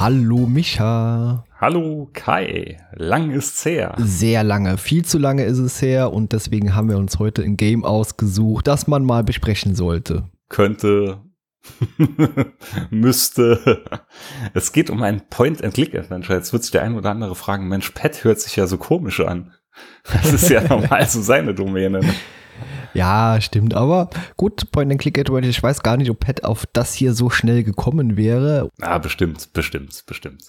Hallo Micha. Hallo Kai, lang ist's her. Sehr lange, viel zu lange ist es her und deswegen haben wir uns heute ein Game ausgesucht, das man mal besprechen sollte. Könnte, müsste. Es geht um ein Point-and-Click-Adventure. Jetzt wird sich der ein oder andere fragen, Mensch, Pet hört sich ja so komisch an. Das ist ja normal so seine Domäne. Ja, stimmt. Aber gut, Point-and-Click-Adventure. Ich weiß gar nicht, ob Pet auf das hier so schnell gekommen wäre. Ah, bestimmt, bestimmt, bestimmt.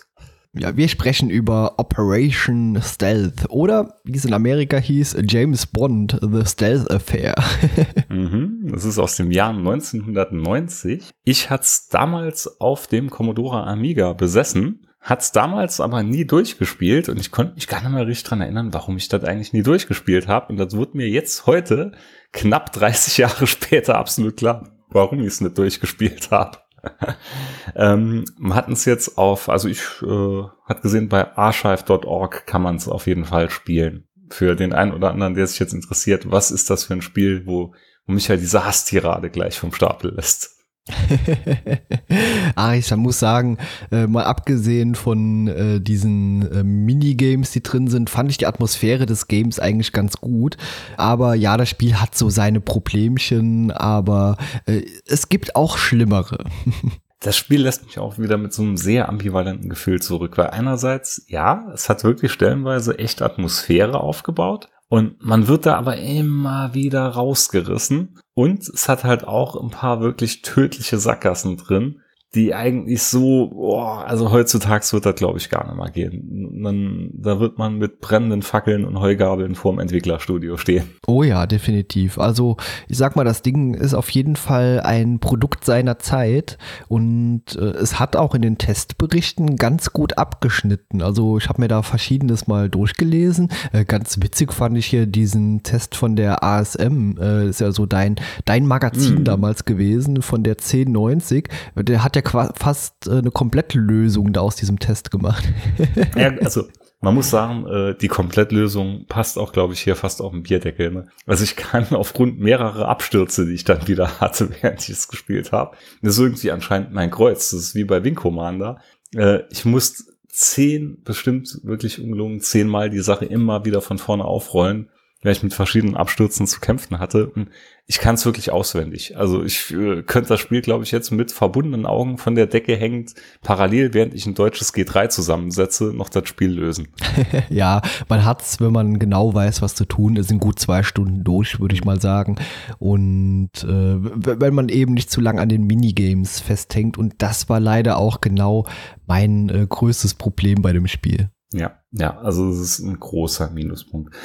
Ja, wir sprechen über Operation Stealth oder wie es in Amerika hieß, James Bond, The Stealth Affair. mhm, das ist aus dem Jahr 1990. Ich hatte es damals auf dem Commodore Amiga besessen, hat es damals aber nie durchgespielt und ich konnte mich gar nicht mehr richtig dran erinnern, warum ich das eigentlich nie durchgespielt habe. Und das wurde mir jetzt heute, knapp 30 Jahre später, absolut klar, warum ich es nicht durchgespielt habe ähm, wir hatten es jetzt auf, also ich äh, hat gesehen, bei archive.org kann man es auf jeden Fall spielen. Für den einen oder anderen, der sich jetzt interessiert, was ist das für ein Spiel, wo, wo mich halt diese Hasstirade gleich vom Stapel lässt. ah, ich muss sagen, äh, mal abgesehen von äh, diesen äh, Minigames, die drin sind, fand ich die Atmosphäre des Games eigentlich ganz gut. Aber ja, das Spiel hat so seine Problemchen, aber äh, es gibt auch schlimmere. das Spiel lässt mich auch wieder mit so einem sehr ambivalenten Gefühl zurück, weil einerseits, ja, es hat wirklich stellenweise echt Atmosphäre aufgebaut, und man wird da aber immer wieder rausgerissen. Und es hat halt auch ein paar wirklich tödliche Sackgassen drin, die eigentlich so, boah, also heutzutage wird das glaube ich gar nicht mehr gehen. Man, da wird man mit brennenden Fackeln und Heugabeln vorm Entwicklerstudio stehen. Oh ja, definitiv. Also ich sag mal, das Ding ist auf jeden Fall ein Produkt seiner Zeit und äh, es hat auch in den Testberichten ganz gut abgeschnitten. Also ich habe mir da verschiedenes mal durchgelesen. Äh, ganz witzig fand ich hier diesen Test von der ASM, äh, ist ja so dein, dein Magazin mhm. damals gewesen, von der 1090. Der hat ja ja fast äh, eine Komplettlösung da aus diesem Test gemacht. ja, also man muss sagen, äh, die Komplettlösung passt auch, glaube ich, hier fast auf den Bierdeckel. Ne? Also ich kann aufgrund mehrerer Abstürze, die ich dann wieder hatte, während ich es gespielt habe, das ist irgendwie anscheinend mein Kreuz. Das ist wie bei Wing Commander. Äh, ich muss zehn, bestimmt wirklich ungelungen, zehnmal die Sache immer wieder von vorne aufrollen, weil ich mit verschiedenen Abstürzen zu kämpfen hatte. Und ich kann es wirklich auswendig. Also ich äh, könnte das Spiel, glaube ich, jetzt mit verbundenen Augen von der Decke hängend parallel, während ich ein deutsches G3 zusammensetze, noch das Spiel lösen. ja, man hat's, wenn man genau weiß, was zu tun ist, in gut zwei Stunden durch, würde ich mal sagen. Und äh, wenn man eben nicht zu lang an den Minigames festhängt. Und das war leider auch genau mein äh, größtes Problem bei dem Spiel. Ja, ja, also es ist ein großer Minuspunkt.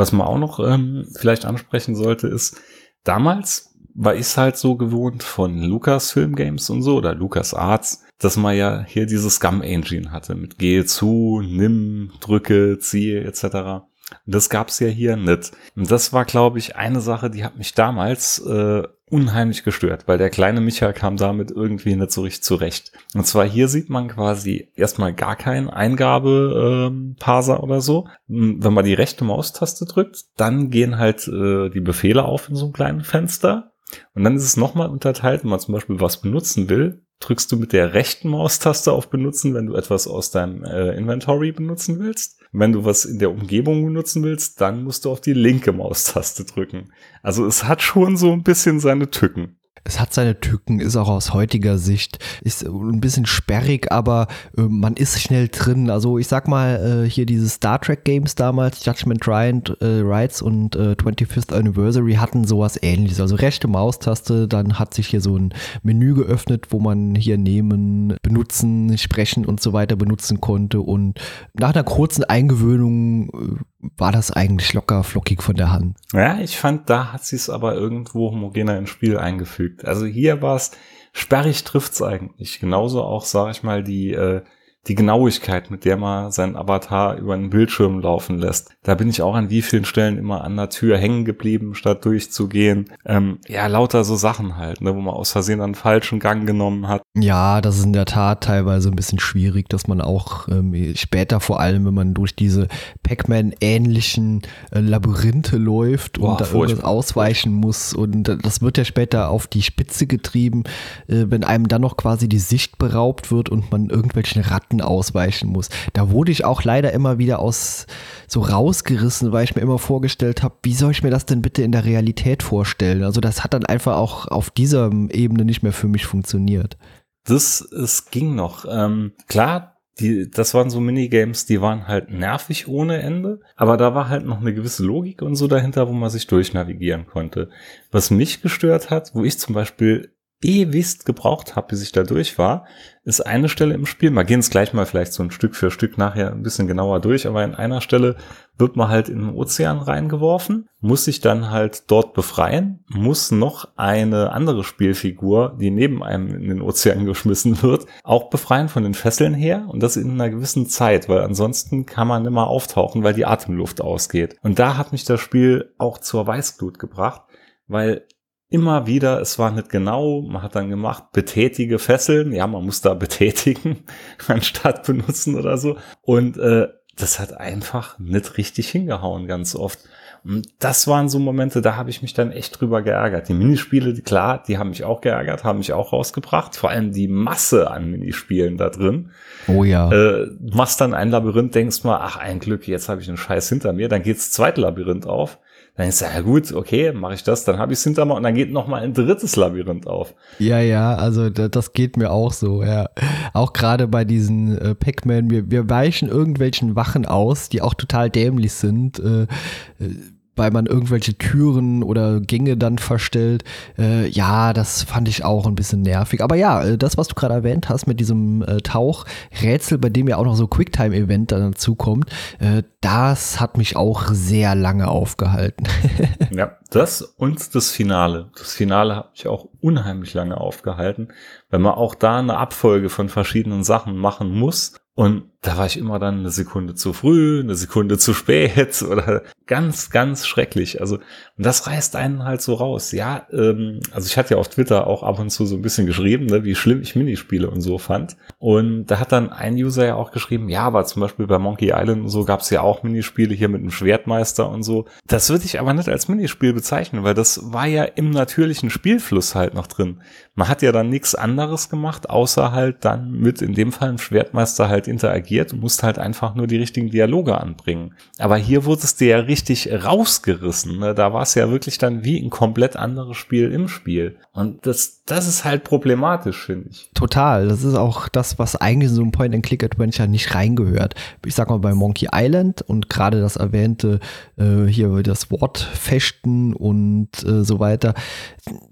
Was man auch noch ähm, vielleicht ansprechen sollte, ist, damals war ich halt so gewohnt von Lucas Film Games und so oder Lucas Arts, dass man ja hier dieses Scum Engine hatte mit gehe zu, nimm, drücke, ziehe etc. Das gab's ja hier nicht. Und das war, glaube ich, eine Sache, die hat mich damals äh, unheimlich gestört, weil der kleine Micha kam damit irgendwie nicht so richtig zurecht. Und zwar hier sieht man quasi erstmal gar keinen Eingabe-Parser ähm, oder so. Hm, wenn man die rechte Maustaste drückt, dann gehen halt äh, die Befehle auf in so einem kleinen Fenster. Und dann ist es nochmal unterteilt, wenn man zum Beispiel was benutzen will, drückst du mit der rechten Maustaste auf Benutzen, wenn du etwas aus deinem äh, Inventory benutzen willst. Wenn du was in der Umgebung benutzen willst, dann musst du auf die linke Maustaste drücken. Also es hat schon so ein bisschen seine Tücken. Es hat seine Tücken, ist auch aus heutiger Sicht, ist ein bisschen sperrig, aber äh, man ist schnell drin. Also ich sag mal, äh, hier diese Star Trek Games damals, Judgment Riot, äh, Rights und 25th äh, Anniversary hatten sowas ähnliches. Also rechte Maustaste, dann hat sich hier so ein Menü geöffnet, wo man hier nehmen, benutzen, sprechen und so weiter benutzen konnte. Und nach einer kurzen Eingewöhnung äh, war das eigentlich locker flockig von der Hand. Ja, ich fand, da hat sie es aber irgendwo homogener ins Spiel eingefügt. Also hier war es, sperrig trifft's eigentlich. Genauso auch, sag ich mal, die, äh, die Genauigkeit, mit der man seinen Avatar über einen Bildschirm laufen lässt. Da bin ich auch an wie vielen Stellen immer an der Tür hängen geblieben, statt durchzugehen. Ähm, ja, lauter so Sachen halt, ne, wo man aus Versehen einen falschen Gang genommen hat. Ja, das ist in der Tat teilweise ein bisschen schwierig, dass man auch ähm, später vor allem, wenn man durch diese Pac-Man-ähnlichen äh, Labyrinthe läuft Boah, und da furchtbar. irgendwas ausweichen muss und das wird ja später auf die Spitze getrieben, äh, wenn einem dann noch quasi die Sicht beraubt wird und man irgendwelchen Ratten ausweichen muss. Da wurde ich auch leider immer wieder aus so rausgerissen, weil ich mir immer vorgestellt habe, wie soll ich mir das denn bitte in der Realität vorstellen? Also das hat dann einfach auch auf dieser Ebene nicht mehr für mich funktioniert. Das, es ging noch. Ähm, klar, die, das waren so Minigames, die waren halt nervig ohne Ende, aber da war halt noch eine gewisse Logik und so dahinter, wo man sich durchnavigieren konnte. Was mich gestört hat, wo ich zum Beispiel ewigst gebraucht habe, bis ich da durch war, ist eine Stelle im Spiel. Wir gehen es gleich mal vielleicht so ein Stück für Stück nachher ein bisschen genauer durch, aber in einer Stelle wird man halt in den Ozean reingeworfen, muss sich dann halt dort befreien, muss noch eine andere Spielfigur, die neben einem in den Ozean geschmissen wird, auch befreien von den Fesseln her und das in einer gewissen Zeit, weil ansonsten kann man immer auftauchen, weil die Atemluft ausgeht. Und da hat mich das Spiel auch zur Weißglut gebracht, weil immer wieder, es war nicht genau, man hat dann gemacht, betätige Fesseln, ja, man muss da betätigen, anstatt benutzen oder so. Und äh, das hat einfach nicht richtig hingehauen, ganz oft. Und das waren so Momente, da habe ich mich dann echt drüber geärgert. Die Minispiele, klar, die haben mich auch geärgert, haben mich auch rausgebracht. Vor allem die Masse an Minispielen da drin. Oh ja. Äh, machst dann ein Labyrinth, denkst mal, ach, ein Glück, jetzt habe ich einen Scheiß hinter mir. Dann geht's zweite Labyrinth auf. Dann ist ja gut, okay, mache ich das, dann habe ich es hinter mir und dann geht noch mal ein drittes Labyrinth auf. Ja, ja, also das geht mir auch so, ja. Auch gerade bei diesen äh, Pac-Man, wir, wir weichen irgendwelchen Wachen aus, die auch total dämlich sind. Äh, äh weil man irgendwelche Türen oder Gänge dann verstellt. Äh, ja, das fand ich auch ein bisschen nervig. Aber ja, äh, das, was du gerade erwähnt hast mit diesem äh, Tauchrätsel, bei dem ja auch noch so Quicktime-Event dazu kommt, äh, das hat mich auch sehr lange aufgehalten. ja, das und das Finale. Das Finale hat mich auch unheimlich lange aufgehalten, weil man auch da eine Abfolge von verschiedenen Sachen machen muss und da war ich immer dann eine Sekunde zu früh, eine Sekunde zu spät oder ganz, ganz schrecklich. Also, und das reißt einen halt so raus. Ja, ähm, also ich hatte ja auf Twitter auch ab und zu so ein bisschen geschrieben, ne, wie schlimm ich Minispiele und so fand. Und da hat dann ein User ja auch geschrieben, ja, aber zum Beispiel bei Monkey Island und so gab es ja auch Minispiele hier mit einem Schwertmeister und so. Das würde ich aber nicht als Minispiel bezeichnen, weil das war ja im natürlichen Spielfluss halt noch drin. Man hat ja dann nichts anderes gemacht, außer halt dann mit in dem Fall einem Schwertmeister halt interagieren reagiert. Du musst halt einfach nur die richtigen Dialoge anbringen. Aber hier wurde es dir ja richtig rausgerissen. Ne? Da war es ja wirklich dann wie ein komplett anderes Spiel im Spiel. Und das, das ist halt problematisch, finde ich. Total. Das ist auch das, was eigentlich in so ein Point-and-Click-Adventure nicht reingehört. Ich sag mal bei Monkey Island und gerade das erwähnte äh, hier das Wortfechten und äh, so weiter.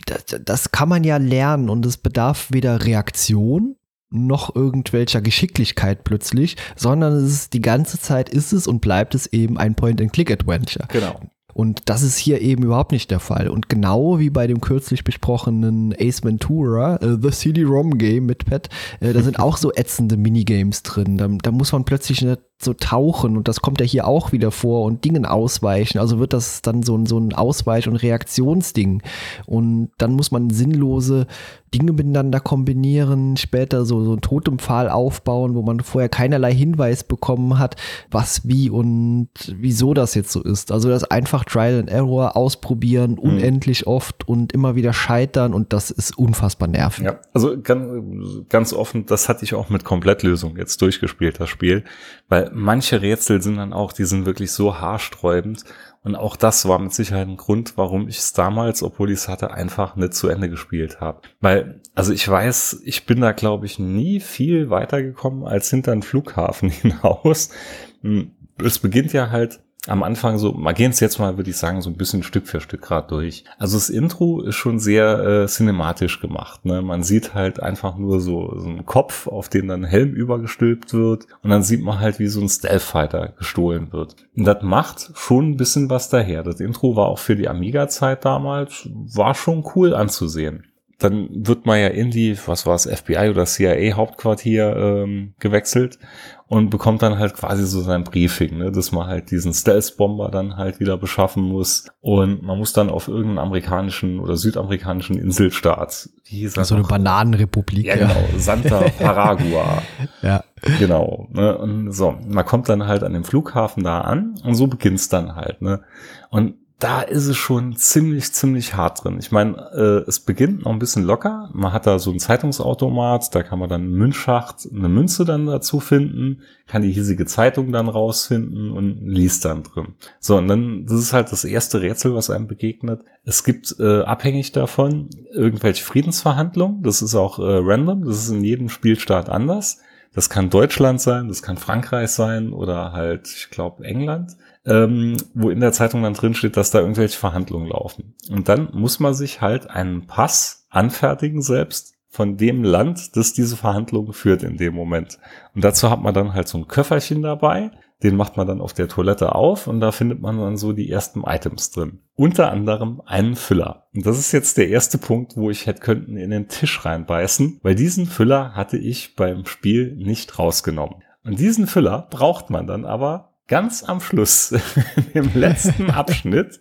Das, das kann man ja lernen und es bedarf weder Reaktion noch irgendwelcher Geschicklichkeit plötzlich, sondern es ist die ganze Zeit ist es und bleibt es eben ein Point-and-Click-Adventure. Genau. Und das ist hier eben überhaupt nicht der Fall. Und genau wie bei dem kürzlich besprochenen Ace Ventura, äh, The CD-ROM Game mit Pet, äh, da sind auch so ätzende Minigames drin. Da, da muss man plötzlich nicht so tauchen und das kommt ja hier auch wieder vor und Dingen ausweichen. Also wird das dann so, so ein Ausweich- und Reaktionsding. Und dann muss man sinnlose Dinge miteinander kombinieren, später so, so ein Totempfahl aufbauen, wo man vorher keinerlei Hinweis bekommen hat, was, wie und wieso das jetzt so ist. Also das einfach Trial and Error ausprobieren, mhm. unendlich oft und immer wieder scheitern und das ist unfassbar nervig. Ja, also ganz, ganz offen, das hatte ich auch mit Komplettlösung jetzt durchgespielt, das Spiel, weil manche Rätsel sind dann auch, die sind wirklich so haarsträubend und auch das war mit Sicherheit ein Grund, warum ich es damals, obwohl ich es hatte, einfach nicht zu Ende gespielt habe. Weil, also ich weiß, ich bin da, glaube ich, nie viel weitergekommen als hinter den Flughafen hinaus. Hm, es beginnt ja halt am Anfang so, mal gehen es jetzt mal, würde ich sagen, so ein bisschen Stück für Stück gerade durch. Also das Intro ist schon sehr äh, cinematisch gemacht. Ne? Man sieht halt einfach nur so, so einen Kopf, auf den dann Helm übergestülpt wird und dann sieht man halt, wie so ein Stealth-Fighter gestohlen wird. Und das macht schon ein bisschen was daher. Das Intro war auch für die Amiga-Zeit damals, war schon cool anzusehen. dann wird man ja in die, was war es, FBI oder CIA Hauptquartier ähm, gewechselt und bekommt dann halt quasi so sein Briefing, ne, dass man halt diesen Stealth-Bomber dann halt wieder beschaffen muss und man muss dann auf irgendeinen amerikanischen oder südamerikanischen Inselstaat, wie hieß das? So eine Bananenrepublik. Ja, genau, Santa Paragua. ja. Genau, ne, und so, man kommt dann halt an dem Flughafen da an und so beginnt's dann halt, ne, und da ist es schon ziemlich, ziemlich hart drin. Ich meine, äh, es beginnt noch ein bisschen locker. Man hat da so einen Zeitungsautomat, da kann man dann einen Münzschacht, eine Münze dann dazu finden, kann die hiesige Zeitung dann rausfinden und liest dann drin. So, und dann, das ist halt das erste Rätsel, was einem begegnet. Es gibt äh, abhängig davon irgendwelche Friedensverhandlungen. Das ist auch äh, random, das ist in jedem Spielstaat anders. Das kann Deutschland sein, das kann Frankreich sein oder halt, ich glaube, England ähm, wo in der Zeitung dann drin steht, dass da irgendwelche Verhandlungen laufen. Und dann muss man sich halt einen Pass anfertigen selbst von dem Land, das diese Verhandlungen führt in dem Moment. Und dazu hat man dann halt so ein Köfferchen dabei, den macht man dann auf der Toilette auf und da findet man dann so die ersten Items drin. Unter anderem einen Füller. Und das ist jetzt der erste Punkt, wo ich hätte könnten in den Tisch reinbeißen, weil diesen Füller hatte ich beim Spiel nicht rausgenommen. Und diesen Füller braucht man dann aber ganz am Schluss, im letzten Abschnitt,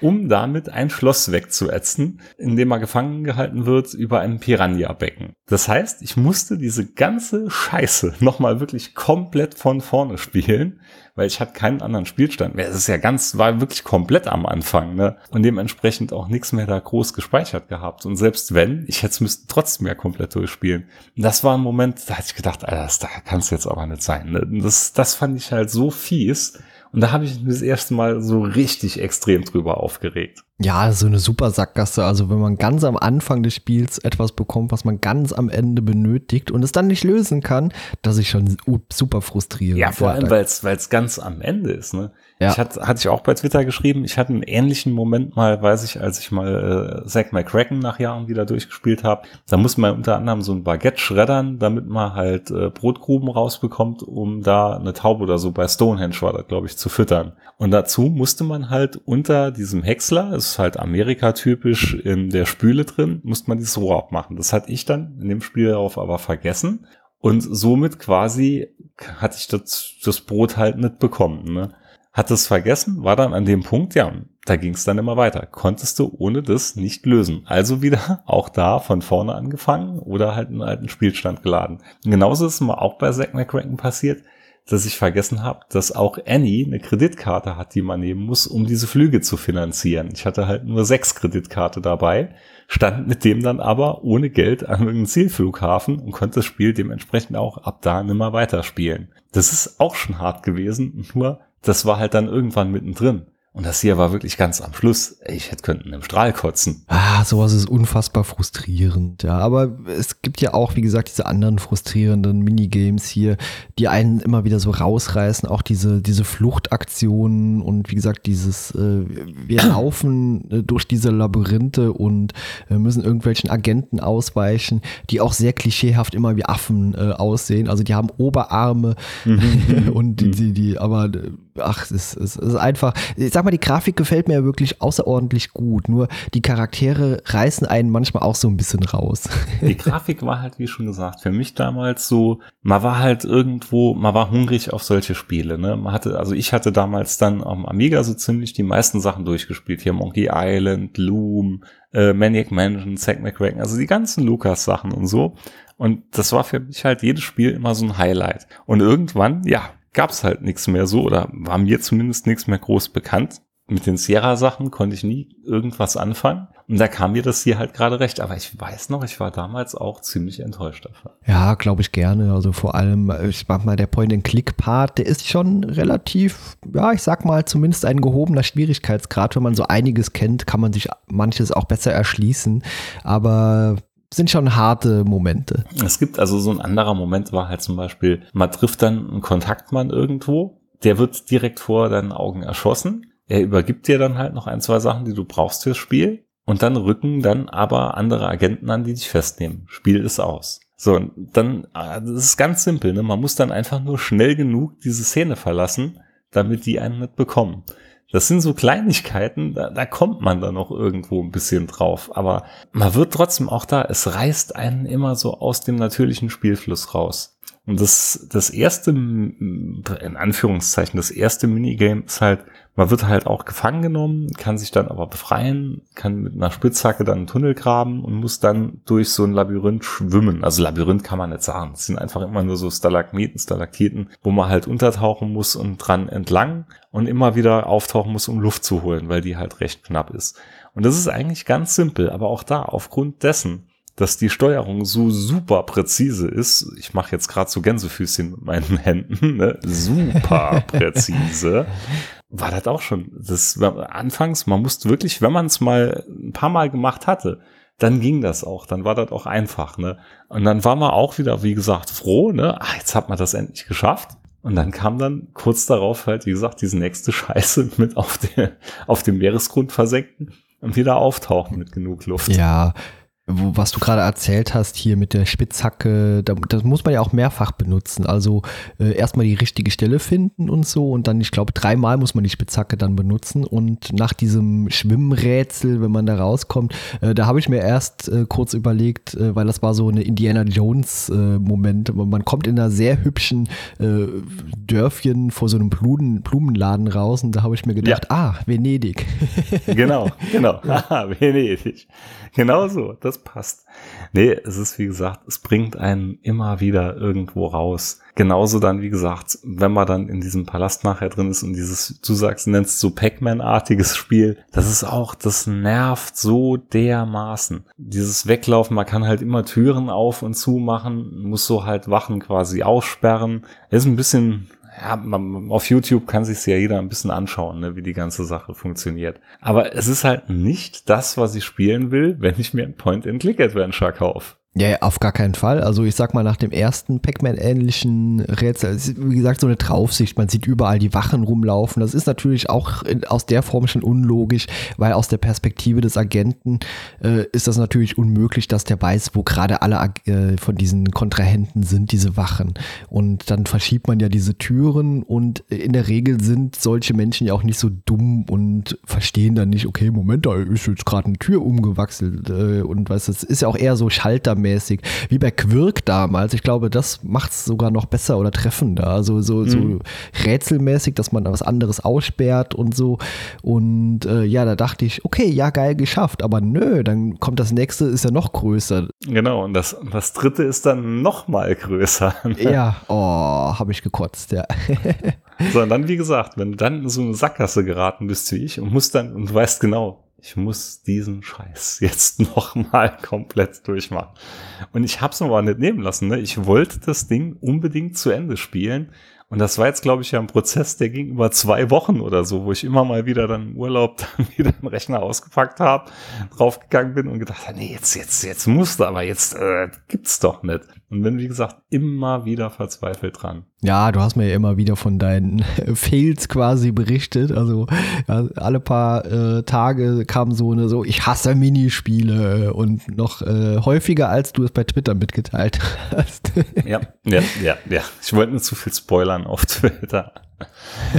um damit ein Schloss wegzuätzen, in dem er gefangen gehalten wird über ein Piranha-Becken. Das heißt, ich musste diese ganze Scheiße nochmal wirklich komplett von vorne spielen, weil ich hatte keinen anderen Spielstand mehr. Es ist ja ganz, war wirklich komplett am Anfang, ne? Und dementsprechend auch nichts mehr da groß gespeichert gehabt. Und selbst wenn, ich hätte es müssten trotzdem ja komplett durchspielen. Und das war ein Moment, da hatte ich gedacht, Alter, das da kann es jetzt aber nicht sein. Ne? Das, das fand ich halt so fies. Und da habe ich mich das erste Mal so richtig extrem drüber aufgeregt. Ja, so eine super Sackgasse. Also wenn man ganz am Anfang des Spiels etwas bekommt, was man ganz am Ende benötigt und es dann nicht lösen kann, das ist schon super frustrierend. Ja, vor allem, weil es ganz am Ende ist. Ne? Ja. Ich hatte, hatte ich auch bei Twitter geschrieben, ich hatte einen ähnlichen Moment mal, weiß ich, als ich mal äh, Zack McCracken nach Jahren wieder durchgespielt habe. Da muss man unter anderem so ein Baguette schreddern, damit man halt äh, Brotgruben rausbekommt, um da eine Taube oder so bei Stonehenge war das, glaube ich, zu füttern. Und dazu musste man halt unter diesem Häcksler, ist halt Amerika-typisch in der Spüle drin, musste man dieses Rohr abmachen. Das hatte ich dann in dem Spiel darauf aber vergessen. Und somit quasi hatte ich das, das Brot halt nicht bekommen. Ne? hat es vergessen, war dann an dem Punkt, ja, da ging es dann immer weiter. Konntest du ohne das nicht lösen. Also wieder auch da von vorne angefangen oder halt einen alten Spielstand geladen. Und genauso ist es mal auch bei Zack McCracken passiert, dass ich vergessen habe, dass auch Annie eine Kreditkarte hat, die man nehmen muss, um diese Flüge zu finanzieren. Ich hatte halt nur sechs Kreditkarte dabei, stand mit dem dann aber ohne Geld an irgendeinem Zielflughafen und konnte das Spiel dementsprechend auch ab da nimmer weiterspielen. Das ist auch schon hart gewesen, nur das war halt dann irgendwann mittendrin. Und das hier war wirklich ganz am Schluss. Ich hätte könnten im Strahl kotzen. Ah, sowas ist unfassbar frustrierend. Ja, aber es gibt ja auch, wie gesagt, diese anderen frustrierenden Minigames hier, die einen immer wieder so rausreißen. Auch diese, diese Fluchtaktionen und wie gesagt, dieses, äh, wir laufen äh, durch diese Labyrinthe und äh, müssen irgendwelchen Agenten ausweichen, die auch sehr klischeehaft immer wie Affen äh, aussehen. Also die haben Oberarme mhm. und die, die, die, aber äh, ach, es, es ist einfach, ich sag mal, die Grafik gefällt mir wirklich außerordentlich gut. Nur die Charaktere reißen einen manchmal auch so ein bisschen raus. Die Grafik war halt, wie schon gesagt, für mich damals so, man war halt irgendwo, man war hungrig auf solche Spiele, ne? Man hatte, also ich hatte damals dann am Amiga so ziemlich die meisten Sachen durchgespielt. Hier Monkey Island, Loom, äh, Maniac Mansion, Zack McCracken, also die ganzen Lucas-Sachen und so. Und das war für mich halt jedes Spiel immer so ein Highlight. Und irgendwann, ja, gab es halt nichts mehr so oder war mir zumindest nichts mehr groß bekannt. Mit den Sierra-Sachen konnte ich nie irgendwas anfangen. Und da kam mir das hier halt gerade recht. Aber ich weiß noch, ich war damals auch ziemlich enttäuscht davon. Ja, glaube ich gerne. Also vor allem, ich mach mal, der Point-and-Click-Part, der ist schon relativ, ja, ich sag mal, zumindest ein gehobener Schwierigkeitsgrad. Wenn man so einiges kennt, kann man sich manches auch besser erschließen. Aber sind schon harte Momente. Es gibt also so ein anderer Moment war halt zum Beispiel, man trifft dann einen Kontaktmann irgendwo, der wird direkt vor deinen Augen erschossen. Er übergibt dir dann halt noch ein, zwei Sachen, die du brauchst fürs Spiel. Und dann rücken dann aber andere Agenten an, die dich festnehmen. Spiel ist aus. So, dann, ah, das ist ganz simpel, ne? Man muss dann einfach nur schnell genug diese Szene verlassen, damit die einen nicht bekommen. Das sind so Kleinigkeiten, da, da kommt man dann noch irgendwo ein bisschen drauf. Aber man wird trotzdem auch da, es reißt einen immer so aus dem natürlichen Spielfluss raus. Und das, das erste, in Anführungszeichen, das erste Minigame ist halt, man wird halt auch gefangen genommen, kann sich dann aber befreien, kann mit einer Spitzhacke dann einen Tunnel graben und muss dann durch so ein Labyrinth schwimmen. Also Labyrinth kann man nicht sagen. Es sind einfach immer nur so Stalagmiten, Stalaktiten, wo man halt untertauchen muss und dran entlang und immer wieder auftauchen muss, um Luft zu holen, weil die halt recht knapp ist. Und das ist eigentlich ganz simpel, aber auch da, aufgrund dessen, dass die Steuerung so super präzise ist. Ich mache jetzt gerade so Gänsefüßchen mit meinen Händen, ne? super präzise. War das auch schon. Das anfangs, man musste wirklich, wenn man es mal ein paar Mal gemacht hatte, dann ging das auch, dann war das auch einfach, ne? Und dann war man auch wieder, wie gesagt, froh, ne? Ach, jetzt hat man das endlich geschafft. Und dann kam dann kurz darauf halt, wie gesagt, diese nächste Scheiße mit auf, der, auf dem Meeresgrund versenken und wieder auftauchen mit genug Luft. Ja, wo, was du gerade erzählt hast hier mit der Spitzhacke, da, das muss man ja auch mehrfach benutzen. Also äh, erstmal die richtige Stelle finden und so und dann, ich glaube, dreimal muss man die Spitzhacke dann benutzen und nach diesem Schwimmrätsel, wenn man da rauskommt, äh, da habe ich mir erst äh, kurz überlegt, äh, weil das war so eine Indiana Jones äh, Moment. Man kommt in einer sehr hübschen äh, Dörfchen vor so einem Blumen, Blumenladen raus und da habe ich mir gedacht, ja. ah, Venedig. genau, genau, Venedig. Genau so, das passt. Nee, es ist wie gesagt, es bringt einen immer wieder irgendwo raus. Genauso dann, wie gesagt, wenn man dann in diesem Palast nachher drin ist und dieses, du sagst, nennst so Pac-Man-artiges Spiel, das ist auch, das nervt so dermaßen. Dieses Weglaufen, man kann halt immer Türen auf und zu machen, muss so halt Wachen quasi aussperren. Ist ein bisschen ja, man, auf YouTube kann sich ja jeder ein bisschen anschauen, ne, wie die ganze Sache funktioniert. Aber es ist halt nicht das, was ich spielen will, wenn ich mir ein Point-and-Click-Adventure kaufe. Ja, auf gar keinen Fall. Also ich sag mal, nach dem ersten Pac-Man-ähnlichen Rätsel, ist wie gesagt so eine Draufsicht, man sieht überall die Wachen rumlaufen. Das ist natürlich auch in, aus der Form schon unlogisch, weil aus der Perspektive des Agenten äh, ist das natürlich unmöglich, dass der weiß, wo gerade alle äh, von diesen Kontrahenten sind, diese Wachen. Und dann verschiebt man ja diese Türen und in der Regel sind solche Menschen ja auch nicht so dumm und verstehen dann nicht, okay, Moment, da ist jetzt gerade eine Tür umgewachselt äh, und was, das ist ja auch eher so Schalter mäßig, wie bei Quirk damals. Ich glaube, das macht es sogar noch besser oder treffender. Also so, so mhm. rätselmäßig, dass man was anderes aussperrt und so. Und äh, ja, da dachte ich, okay, ja, geil geschafft. Aber nö, dann kommt das nächste, ist ja noch größer. Genau, und das, das dritte ist dann noch mal größer. ja, oh, habe ich gekotzt, ja. so, und dann, wie gesagt, wenn du dann in so eine Sackgasse geraten bist wie ich und musst dann, und du weißt genau, ich muss diesen Scheiß jetzt noch mal komplett durchmachen. Und ich hab's mir aber nicht nehmen lassen. Ne? Ich wollte das Ding unbedingt zu Ende spielen. Und das war jetzt, glaube ich, ja ein Prozess, der ging über zwei Wochen oder so, wo ich immer mal wieder dann im Urlaub dann wieder den Rechner ausgepackt habe, draufgegangen bin und gedacht nee, jetzt, jetzt, jetzt musste, aber jetzt äh, gibt's doch nicht. Und bin, wie gesagt, immer wieder verzweifelt dran. Ja, du hast mir ja immer wieder von deinen Fails quasi berichtet. Also ja, alle paar äh, Tage kam so eine so, ich hasse Minispiele und noch äh, häufiger, als du es bei Twitter mitgeteilt hast. ja, ja, ja, ja. Ich wollte nicht zu viel spoilern auf Twitter.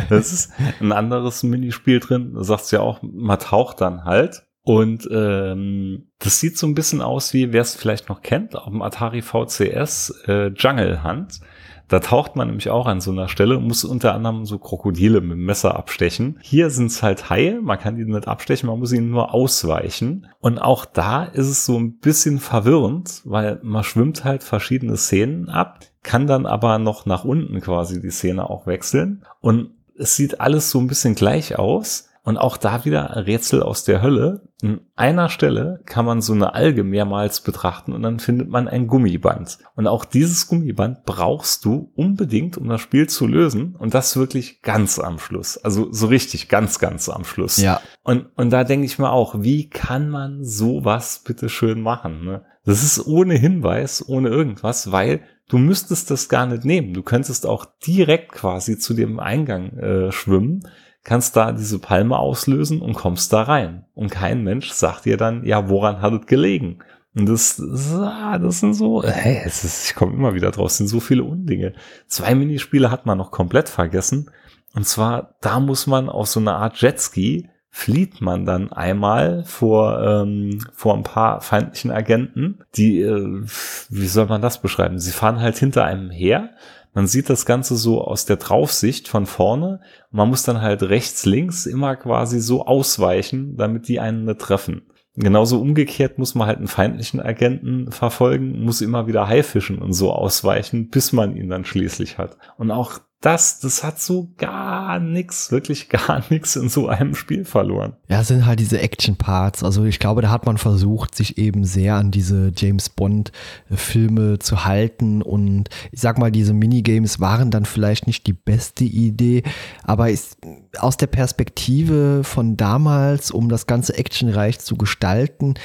Das ist ein anderes Minispiel drin. Du sagst ja auch, man taucht dann halt und ähm, das sieht so ein bisschen aus wie, wer es vielleicht noch kennt, auf dem Atari VCS äh, Jungle Hunt. Da taucht man nämlich auch an so einer Stelle und muss unter anderem so Krokodile mit dem Messer abstechen. Hier sind es halt Haie, man kann die nicht abstechen, man muss ihnen nur ausweichen. Und auch da ist es so ein bisschen verwirrend, weil man schwimmt halt verschiedene Szenen ab, kann dann aber noch nach unten quasi die Szene auch wechseln. Und es sieht alles so ein bisschen gleich aus. Und auch da wieder Rätsel aus der Hölle. An einer Stelle kann man so eine Alge mehrmals betrachten und dann findet man ein Gummiband. Und auch dieses Gummiband brauchst du unbedingt, um das Spiel zu lösen. Und das wirklich ganz am Schluss. Also so richtig ganz, ganz am Schluss. Ja. Und, und da denke ich mir auch, wie kann man sowas bitte schön machen? Ne? Das ist ohne Hinweis, ohne irgendwas, weil du müsstest das gar nicht nehmen. Du könntest auch direkt quasi zu dem Eingang äh, schwimmen kannst da diese Palme auslösen und kommst da rein. Und kein Mensch sagt dir dann, ja, woran hat es gelegen? Und das, das, ah, das sind so, hey, es ist, ich komme immer wieder draus, sind so viele Undinge. Zwei Minispiele hat man noch komplett vergessen. Und zwar, da muss man auf so eine Art Jetski flieht man dann einmal vor, ähm, vor ein paar feindlichen Agenten, die, äh, wie soll man das beschreiben? Sie fahren halt hinter einem her. Man sieht das Ganze so aus der Draufsicht von vorne. Man muss dann halt rechts, links immer quasi so ausweichen, damit die einen nicht treffen. Genauso umgekehrt muss man halt einen feindlichen Agenten verfolgen, muss immer wieder Haifischen und so ausweichen, bis man ihn dann schließlich hat. Und auch das, das hat so gar nichts, wirklich gar nichts in so einem Spiel verloren. Ja, es sind halt diese Action-Parts. Also ich glaube, da hat man versucht, sich eben sehr an diese James Bond-Filme zu halten. Und ich sag mal, diese Minigames waren dann vielleicht nicht die beste Idee, aber ist aus der Perspektive von damals, um das Ganze actionreich zu gestalten,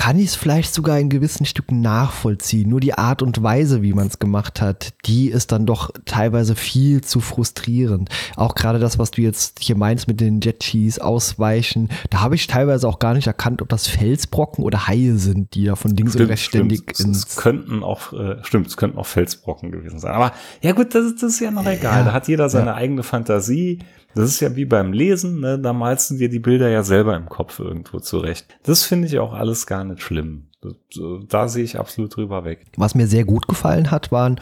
kann ich es vielleicht sogar in gewissen Stücken nachvollziehen. Nur die Art und Weise, wie man es gemacht hat, die ist dann doch teilweise viel zu frustrierend. Auch gerade das, was du jetzt hier meinst mit den Jet ausweichen, da habe ich teilweise auch gar nicht erkannt, ob das Felsbrocken oder Haie sind, die da von links stimmt, und rechts ständig stimmt. ins. Es könnten auch, äh, stimmt, es könnten auch Felsbrocken gewesen sein. Aber ja gut, das, das ist ja noch egal. Ja, da hat jeder seine ja. eigene Fantasie. Das ist ja wie beim Lesen, ne? da malst du dir die Bilder ja selber im Kopf irgendwo zurecht. Das finde ich auch alles gar nicht schlimm. Da sehe ich absolut drüber weg. Was mir sehr gut gefallen hat, waren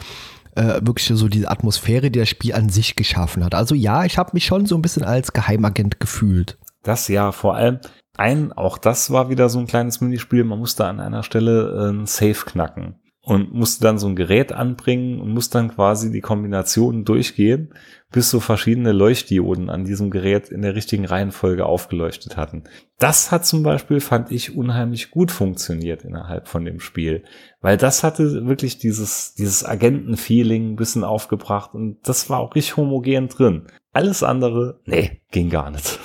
äh, wirklich so diese Atmosphäre, die das Spiel an sich geschaffen hat. Also ja, ich habe mich schon so ein bisschen als Geheimagent gefühlt. Das ja, vor allem ein, auch das war wieder so ein kleines Minispiel, man musste an einer Stelle äh, ein Safe knacken und musste dann so ein Gerät anbringen und musste dann quasi die Kombinationen durchgehen, bis so verschiedene Leuchtdioden an diesem Gerät in der richtigen Reihenfolge aufgeleuchtet hatten. Das hat zum Beispiel, fand ich, unheimlich gut funktioniert innerhalb von dem Spiel, weil das hatte wirklich dieses, dieses Agentenfeeling ein bisschen aufgebracht und das war auch richtig homogen drin. Alles andere, nee, ging gar nicht.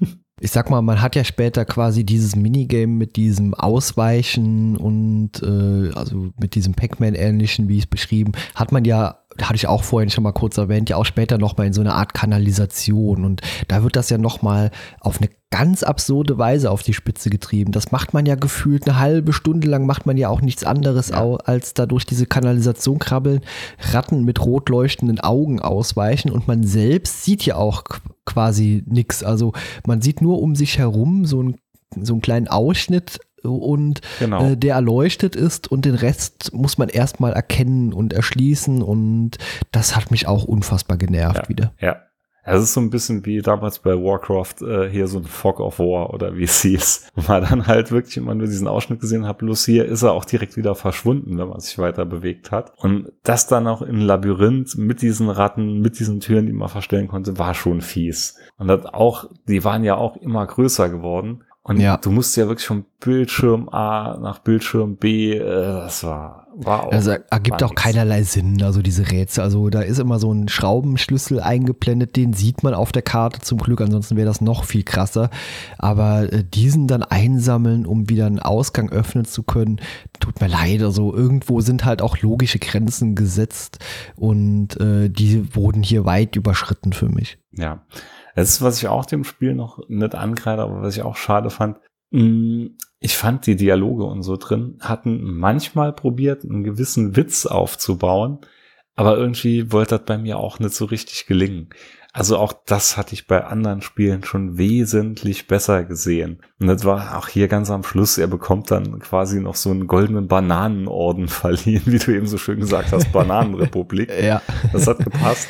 ich sag mal, man hat ja später quasi dieses Minigame mit diesem Ausweichen und äh, also mit diesem Pac-Man-ähnlichen, wie ich es beschrieben, hat man ja, hatte ich auch vorhin schon mal kurz erwähnt, ja auch später nochmal in so eine Art Kanalisation. Und da wird das ja nochmal auf eine ganz absurde Weise auf die Spitze getrieben. Das macht man ja gefühlt eine halbe Stunde lang, macht man ja auch nichts anderes, ja. als da durch diese Kanalisation krabbeln, Ratten mit rot leuchtenden Augen ausweichen und man selbst sieht ja auch quasi nichts. Also man sieht nur um sich herum so, ein, so einen kleinen Ausschnitt und genau. äh, der erleuchtet ist und den Rest muss man erstmal erkennen und erschließen und das hat mich auch unfassbar genervt ja. wieder. Ja, es ist so ein bisschen wie damals bei Warcraft äh, hier so ein Fog of War oder wie es hieß. Man dann halt wirklich immer nur diesen Ausschnitt gesehen hat, bloß hier ist er auch direkt wieder verschwunden, wenn man sich weiter bewegt hat. Und das dann auch in Labyrinth mit diesen Ratten, mit diesen Türen, die man verstellen konnte, war schon fies. Und das auch, die waren ja auch immer größer geworden. Und ja. du musst ja wirklich vom Bildschirm A nach Bildschirm B, äh, das war, war auch. Also ergibt auch keinerlei Sinn, also diese Rätsel. Also da ist immer so ein Schraubenschlüssel eingeblendet, den sieht man auf der Karte zum Glück, ansonsten wäre das noch viel krasser. Aber äh, diesen dann einsammeln, um wieder einen Ausgang öffnen zu können, tut mir leid. Also irgendwo sind halt auch logische Grenzen gesetzt und äh, die wurden hier weit überschritten für mich. Ja. Das ist, was ich auch dem Spiel noch nicht angreife, aber was ich auch schade fand. Mm, ich fand die Dialoge und so drin hatten manchmal probiert, einen gewissen Witz aufzubauen, aber irgendwie wollte das bei mir auch nicht so richtig gelingen. Also auch das hatte ich bei anderen Spielen schon wesentlich besser gesehen. Und das war auch hier ganz am Schluss. Er bekommt dann quasi noch so einen goldenen Bananenorden verliehen, wie du eben so schön gesagt hast, Bananenrepublik. ja. Das hat gepasst.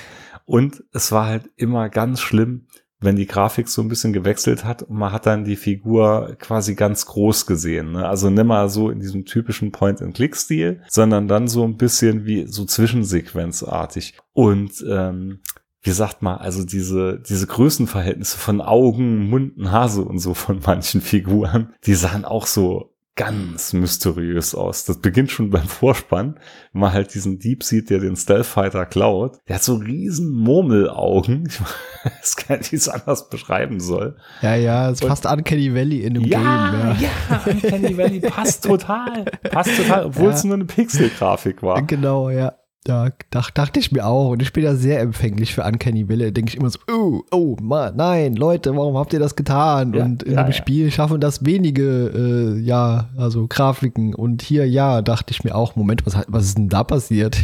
Und es war halt immer ganz schlimm, wenn die Grafik so ein bisschen gewechselt hat und man hat dann die Figur quasi ganz groß gesehen. Ne? Also nicht mal so in diesem typischen Point-and-Click-Stil, sondern dann so ein bisschen wie so zwischensequenzartig. Und ähm, wie sagt man, also diese, diese Größenverhältnisse von Augen, Mund, Nase und so von manchen Figuren, die sahen auch so ganz mysteriös aus. Das beginnt schon beim Vorspann, wenn man halt diesen Dieb sieht, der den Stealth-Fighter klaut. Der hat so riesen Murmelaugen. Ich weiß gar nicht, wie es anders beschreiben soll. Ja, ja, es passt Uncanny Valley in dem ja, Game. Ja, ja, Uncanny Valley passt total. Passt total, obwohl ja. es nur eine Pixel-Grafik war. Genau, ja. Da dacht, dachte ich mir auch. Und ich bin ja sehr empfänglich für Uncanny Welle. Denke ich immer so, oh, oh, Mann, nein, Leute, warum habt ihr das getan? Ja, und in ja, dem ja. Spiel schaffen das wenige, äh, ja, also Grafiken. Und hier, ja, dachte ich mir auch, Moment, was, was ist denn da passiert?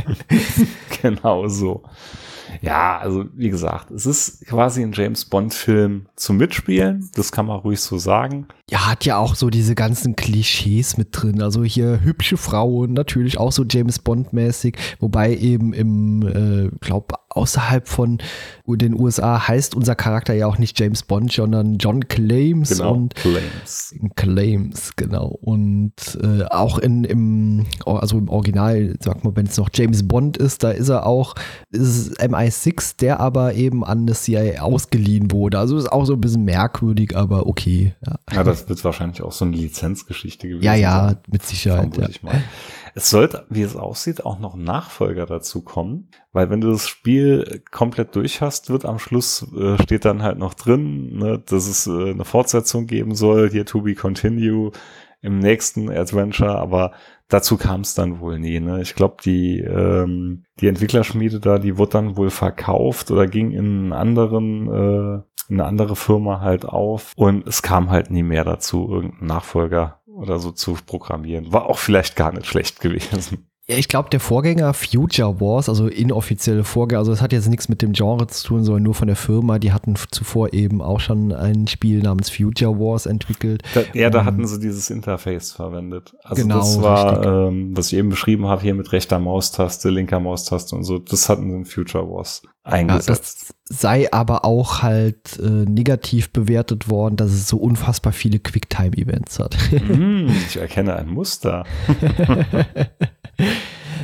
genau so. Ja, also wie gesagt, es ist quasi ein James Bond-Film zum Mitspielen. Das kann man ruhig so sagen. Ja, hat ja auch so diese ganzen Klischees mit drin. Also hier hübsche Frauen, natürlich auch so James Bond-mäßig, wobei eben im, äh, glaube außerhalb von den USA heißt unser Charakter ja auch nicht James Bond, sondern John Claims Genau, und Claims. Claims, genau. Und äh, auch in, im, also im Original, sag mal, wenn es noch James Bond ist, da ist er auch, ist es MI6, der aber eben an das CIA ausgeliehen wurde. Also ist auch so ein bisschen merkwürdig, aber okay. Ja, Ja, das wird wahrscheinlich auch so eine Lizenzgeschichte gewesen ja, sein. ja mit Sicherheit. Ja. ich mal. Es sollte, wie es aussieht, auch noch ein Nachfolger dazu kommen, weil wenn du das Spiel komplett durch hast, wird am Schluss äh, steht dann halt noch drin, ne, dass es äh, eine Fortsetzung geben soll, hier to be continue im nächsten Adventure, aber dazu kam es dann wohl nie. Ne? Ich glaube, die ähm, die Entwicklerschmiede da, die wurde dann wohl verkauft oder ging in einen anderen äh, in eine andere Firma halt auf und es kam halt nie mehr dazu, irgendeinen Nachfolger oder so zu programmieren. War auch vielleicht gar nicht schlecht gewesen. Ja, ich glaube, der Vorgänger Future Wars, also inoffizielle Vorgänger, also das hat jetzt nichts mit dem Genre zu tun, sondern nur von der Firma. Die hatten zuvor eben auch schon ein Spiel namens Future Wars entwickelt. Da, ja, da Ähm, hatten sie dieses Interface verwendet. Also Genau, das war, ähm, was ich eben beschrieben habe, hier mit rechter Maustaste, linker Maustaste und so, das hatten sie in Future Wars Ja, eingesetzt. das sei aber auch halt äh, negativ bewertet worden, dass es so unfassbar viele Quicktime-Events hat. Hm, ich erkenne ein Muster.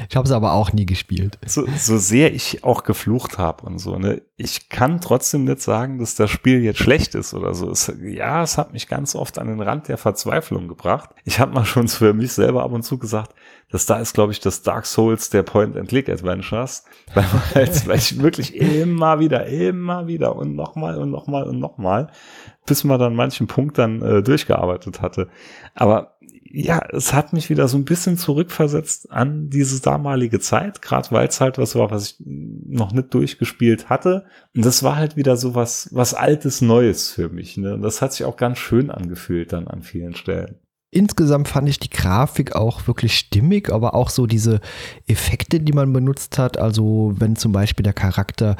ich habe es aber auch nie gespielt. So, so sehr ich auch geflucht habe und so, ne, ich kann trotzdem nicht sagen, dass das Spiel jetzt schlecht ist oder so. Es, ja, es hat mich ganz oft an den Rand der Verzweiflung gebracht. Ich habe mal schon für mich selber ab und zu gesagt, dass da ist, glaube ich, das Dark Souls der Point-and-Click-Adventures, weil, man halt, weil ich wirklich immer wieder, immer wieder und nochmal und nochmal und nochmal, bis man dann manchen Punkt dann äh, durchgearbeitet hatte. Aber ja, es hat mich wieder so ein bisschen zurückversetzt an diese damalige Zeit, gerade weil es halt was war, was ich noch nicht durchgespielt hatte. Und das war halt wieder so was, was Altes Neues für mich. Ne? Und das hat sich auch ganz schön angefühlt dann an vielen Stellen. Insgesamt fand ich die Grafik auch wirklich stimmig, aber auch so diese Effekte, die man benutzt hat. Also wenn zum Beispiel der Charakter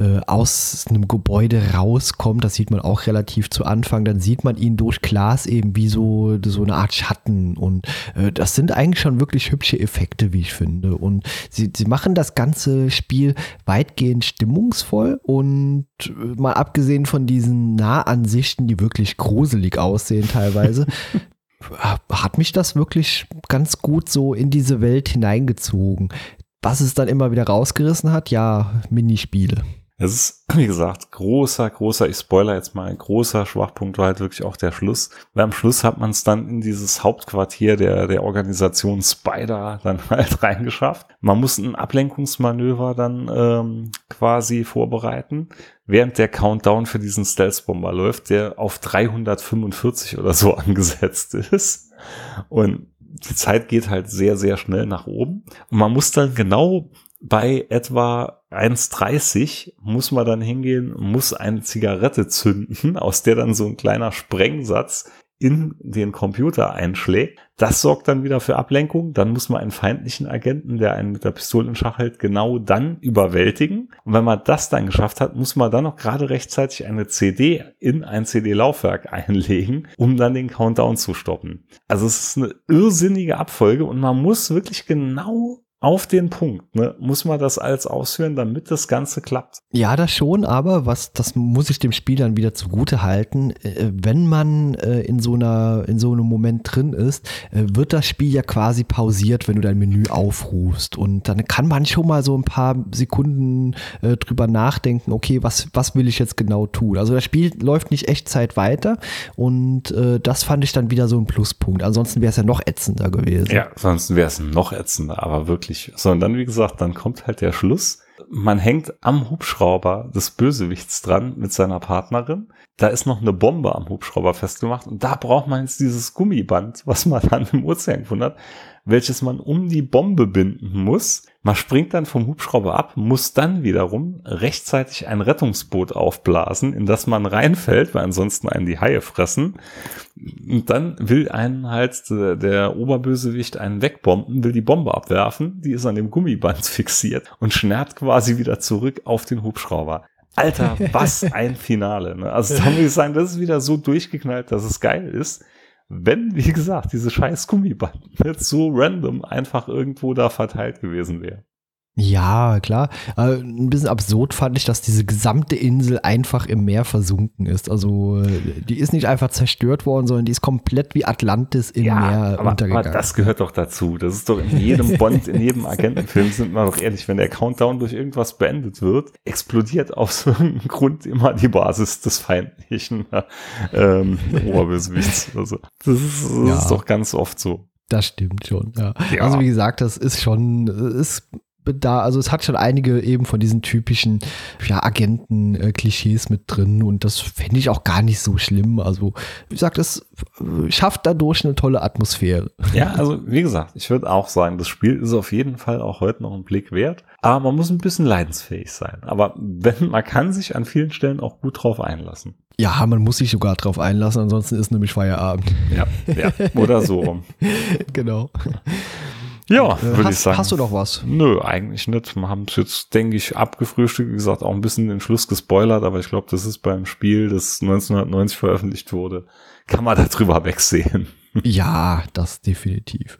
äh, aus einem Gebäude rauskommt, das sieht man auch relativ zu Anfang, dann sieht man ihn durch Glas eben wie so, so eine Art Schatten. Und äh, das sind eigentlich schon wirklich hübsche Effekte, wie ich finde. Und sie, sie machen das ganze Spiel weitgehend stimmungsvoll und äh, mal abgesehen von diesen Nahansichten, die wirklich gruselig aussehen teilweise, hat mich das wirklich ganz gut so in diese Welt hineingezogen. Was es dann immer wieder rausgerissen hat, ja, Minispiele. Es ist, wie gesagt, großer, großer, ich spoiler jetzt mal, ein großer Schwachpunkt war halt wirklich auch der Schluss. Weil am Schluss hat man es dann in dieses Hauptquartier der, der Organisation Spider dann halt reingeschafft. Man muss ein Ablenkungsmanöver dann ähm, quasi vorbereiten, während der Countdown für diesen Stealth-Bomber läuft, der auf 345 oder so angesetzt ist. Und die Zeit geht halt sehr, sehr schnell nach oben. Und man muss dann genau bei etwa 1,30 muss man dann hingehen, muss eine Zigarette zünden, aus der dann so ein kleiner Sprengsatz in den Computer einschlägt. Das sorgt dann wieder für Ablenkung. Dann muss man einen feindlichen Agenten, der einen mit der Pistole in Schach hält, genau dann überwältigen. Und wenn man das dann geschafft hat, muss man dann noch gerade rechtzeitig eine CD in ein CD-Laufwerk einlegen, um dann den Countdown zu stoppen. Also es ist eine irrsinnige Abfolge und man muss wirklich genau auf den Punkt, ne, muss man das alles ausführen, damit das Ganze klappt. Ja, das schon, aber was, das muss ich dem Spiel dann wieder zugute halten. Äh, wenn man äh, in so einer, in so einem Moment drin ist, äh, wird das Spiel ja quasi pausiert, wenn du dein Menü aufrufst. Und dann kann man schon mal so ein paar Sekunden äh, drüber nachdenken, okay, was, was will ich jetzt genau tun? Also das Spiel läuft nicht Echtzeit weiter und äh, das fand ich dann wieder so ein Pluspunkt. Ansonsten wäre es ja noch ätzender gewesen. Ja, sonst wäre es noch ätzender, aber wirklich. So, und dann, wie gesagt, dann kommt halt der Schluss. Man hängt am Hubschrauber des Bösewichts dran mit seiner Partnerin. Da ist noch eine Bombe am Hubschrauber festgemacht und da braucht man jetzt dieses Gummiband, was man dann im Ozean gefunden hat, welches man um die Bombe binden muss. Man springt dann vom Hubschrauber ab, muss dann wiederum rechtzeitig ein Rettungsboot aufblasen, in das man reinfällt, weil ansonsten einen die Haie fressen. Und dann will einen halt der, Oberbösewicht einen wegbomben, will die Bombe abwerfen, die ist an dem Gummiband fixiert und schnärt quasi wieder zurück auf den Hubschrauber. Alter, was ein Finale. Ne? Also da muss ich sagen, das ist wieder so durchgeknallt, dass es geil ist wenn, wie gesagt, diese scheiß Gummiband jetzt so random einfach irgendwo da verteilt gewesen wäre. Ja, klar. Äh, ein bisschen absurd fand ich, dass diese gesamte Insel einfach im Meer versunken ist. Also äh, die ist nicht einfach zerstört worden, sondern die ist komplett wie Atlantis im ja, Meer aber, untergegangen. Aber das gehört doch dazu. Das ist doch in jedem Bond, in jedem Agentenfilm, sind wir doch ehrlich, wenn der Countdown durch irgendwas beendet wird, explodiert auf so einem Grund immer die Basis des feindlichen ähm, Oberbösewichts. Also, das ist, das ja. ist doch ganz oft so. Das stimmt schon, ja. ja. Also wie gesagt, das ist schon, ist da, also es hat schon einige eben von diesen typischen ja, Agenten-Klischees mit drin und das fände ich auch gar nicht so schlimm. Also, wie gesagt, es schafft dadurch eine tolle Atmosphäre. Ja, also wie gesagt, ich würde auch sagen, das Spiel ist auf jeden Fall auch heute noch ein Blick wert, aber man muss ein bisschen leidensfähig sein. Aber wenn, man kann sich an vielen Stellen auch gut drauf einlassen. Ja, man muss sich sogar drauf einlassen, ansonsten ist nämlich Feierabend. Ja, ja, oder so rum. genau. Ja, äh, würde ich sagen. Hast du doch was? Nö, eigentlich nicht. Wir haben es jetzt, denke ich, abgefrühstückt. Wie gesagt, auch ein bisschen den Schluss gespoilert, aber ich glaube, das ist beim Spiel, das 1990 veröffentlicht wurde, kann man darüber wegsehen. Ja, das definitiv.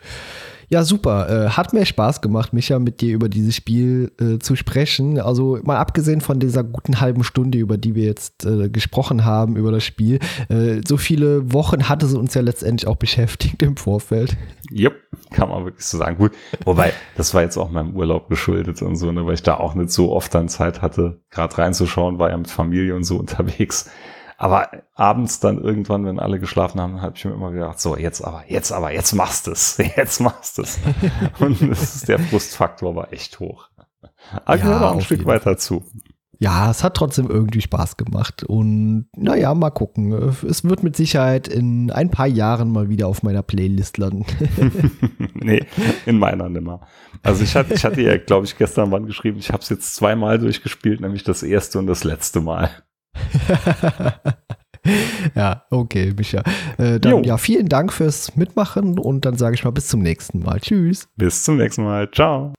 Ja, super. Äh, hat mir Spaß gemacht, Micha, mit dir über dieses Spiel äh, zu sprechen. Also mal abgesehen von dieser guten halben Stunde, über die wir jetzt äh, gesprochen haben, über das Spiel. Äh, so viele Wochen hatte es uns ja letztendlich auch beschäftigt im Vorfeld. Yep, kann man wirklich so sagen. Gut, wobei, das war jetzt auch meinem Urlaub geschuldet und so, ne, weil ich da auch nicht so oft dann Zeit hatte, gerade reinzuschauen, war ja mit Familie und so unterwegs. Aber abends dann irgendwann, wenn alle geschlafen haben, habe ich mir immer gedacht, so, jetzt aber, jetzt aber, jetzt machst es, jetzt machst es. Und das ist, der Frustfaktor war echt hoch. Aber ja, gehört auch ein Stück weiter zu. Ja, es hat trotzdem irgendwie Spaß gemacht. Und naja, mal gucken. Es wird mit Sicherheit in ein paar Jahren mal wieder auf meiner Playlist landen. nee, in meiner nimmer. Also ich hatte, ich hatte ja, glaube ich, gestern wann geschrieben, ich habe es jetzt zweimal durchgespielt, nämlich das erste und das letzte Mal. ja, okay, Micha. Äh, dann, ja, vielen Dank fürs Mitmachen und dann sage ich mal bis zum nächsten Mal. Tschüss. Bis zum nächsten Mal. Ciao.